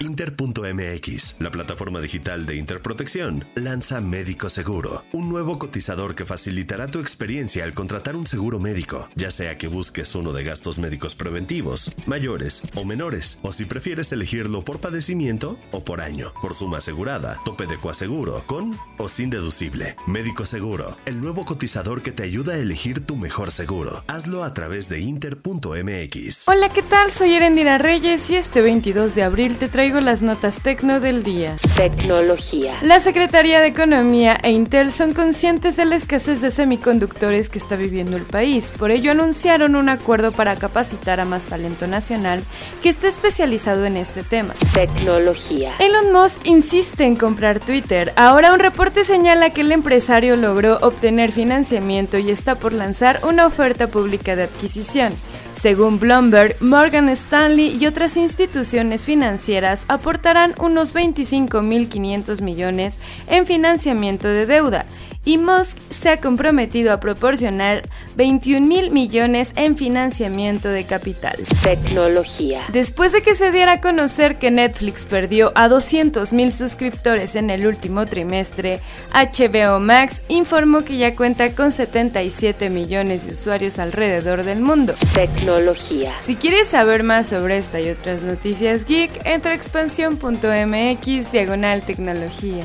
Inter.mx, la plataforma digital de Interprotección, lanza Médico Seguro, un nuevo cotizador que facilitará tu experiencia al contratar un seguro médico, ya sea que busques uno de gastos médicos preventivos, mayores o menores, o si prefieres elegirlo por padecimiento o por año, por suma asegurada, tope de coaseguro, con o sin deducible. Médico Seguro, el nuevo cotizador que te ayuda a elegir tu mejor seguro. Hazlo a través de Inter.mx. Hola, ¿qué tal? Soy Erendira Reyes y este 22 de abril te traigo las notas tecno del día. Tecnología. La Secretaría de Economía e Intel son conscientes de la escasez de semiconductores que está viviendo el país. Por ello anunciaron un acuerdo para capacitar a más talento nacional que esté especializado en este tema. Tecnología. Elon Musk insiste en comprar Twitter. Ahora un reporte señala que el empresario logró obtener financiamiento y está por lanzar una oferta pública de adquisición. Según Bloomberg, Morgan Stanley y otras instituciones financieras aportarán unos 25.500 millones en financiamiento de deuda y Musk se ha comprometido a proporcionar 21 mil millones en financiamiento de capital. Tecnología. Después de que se diera a conocer que Netflix perdió a 200 mil suscriptores en el último trimestre, HBO Max informó que ya cuenta con 77 millones de usuarios alrededor del mundo. Tecnología. Si quieres saber más sobre esta y otras noticias geek, entra a expansión.mx diagonal tecnología.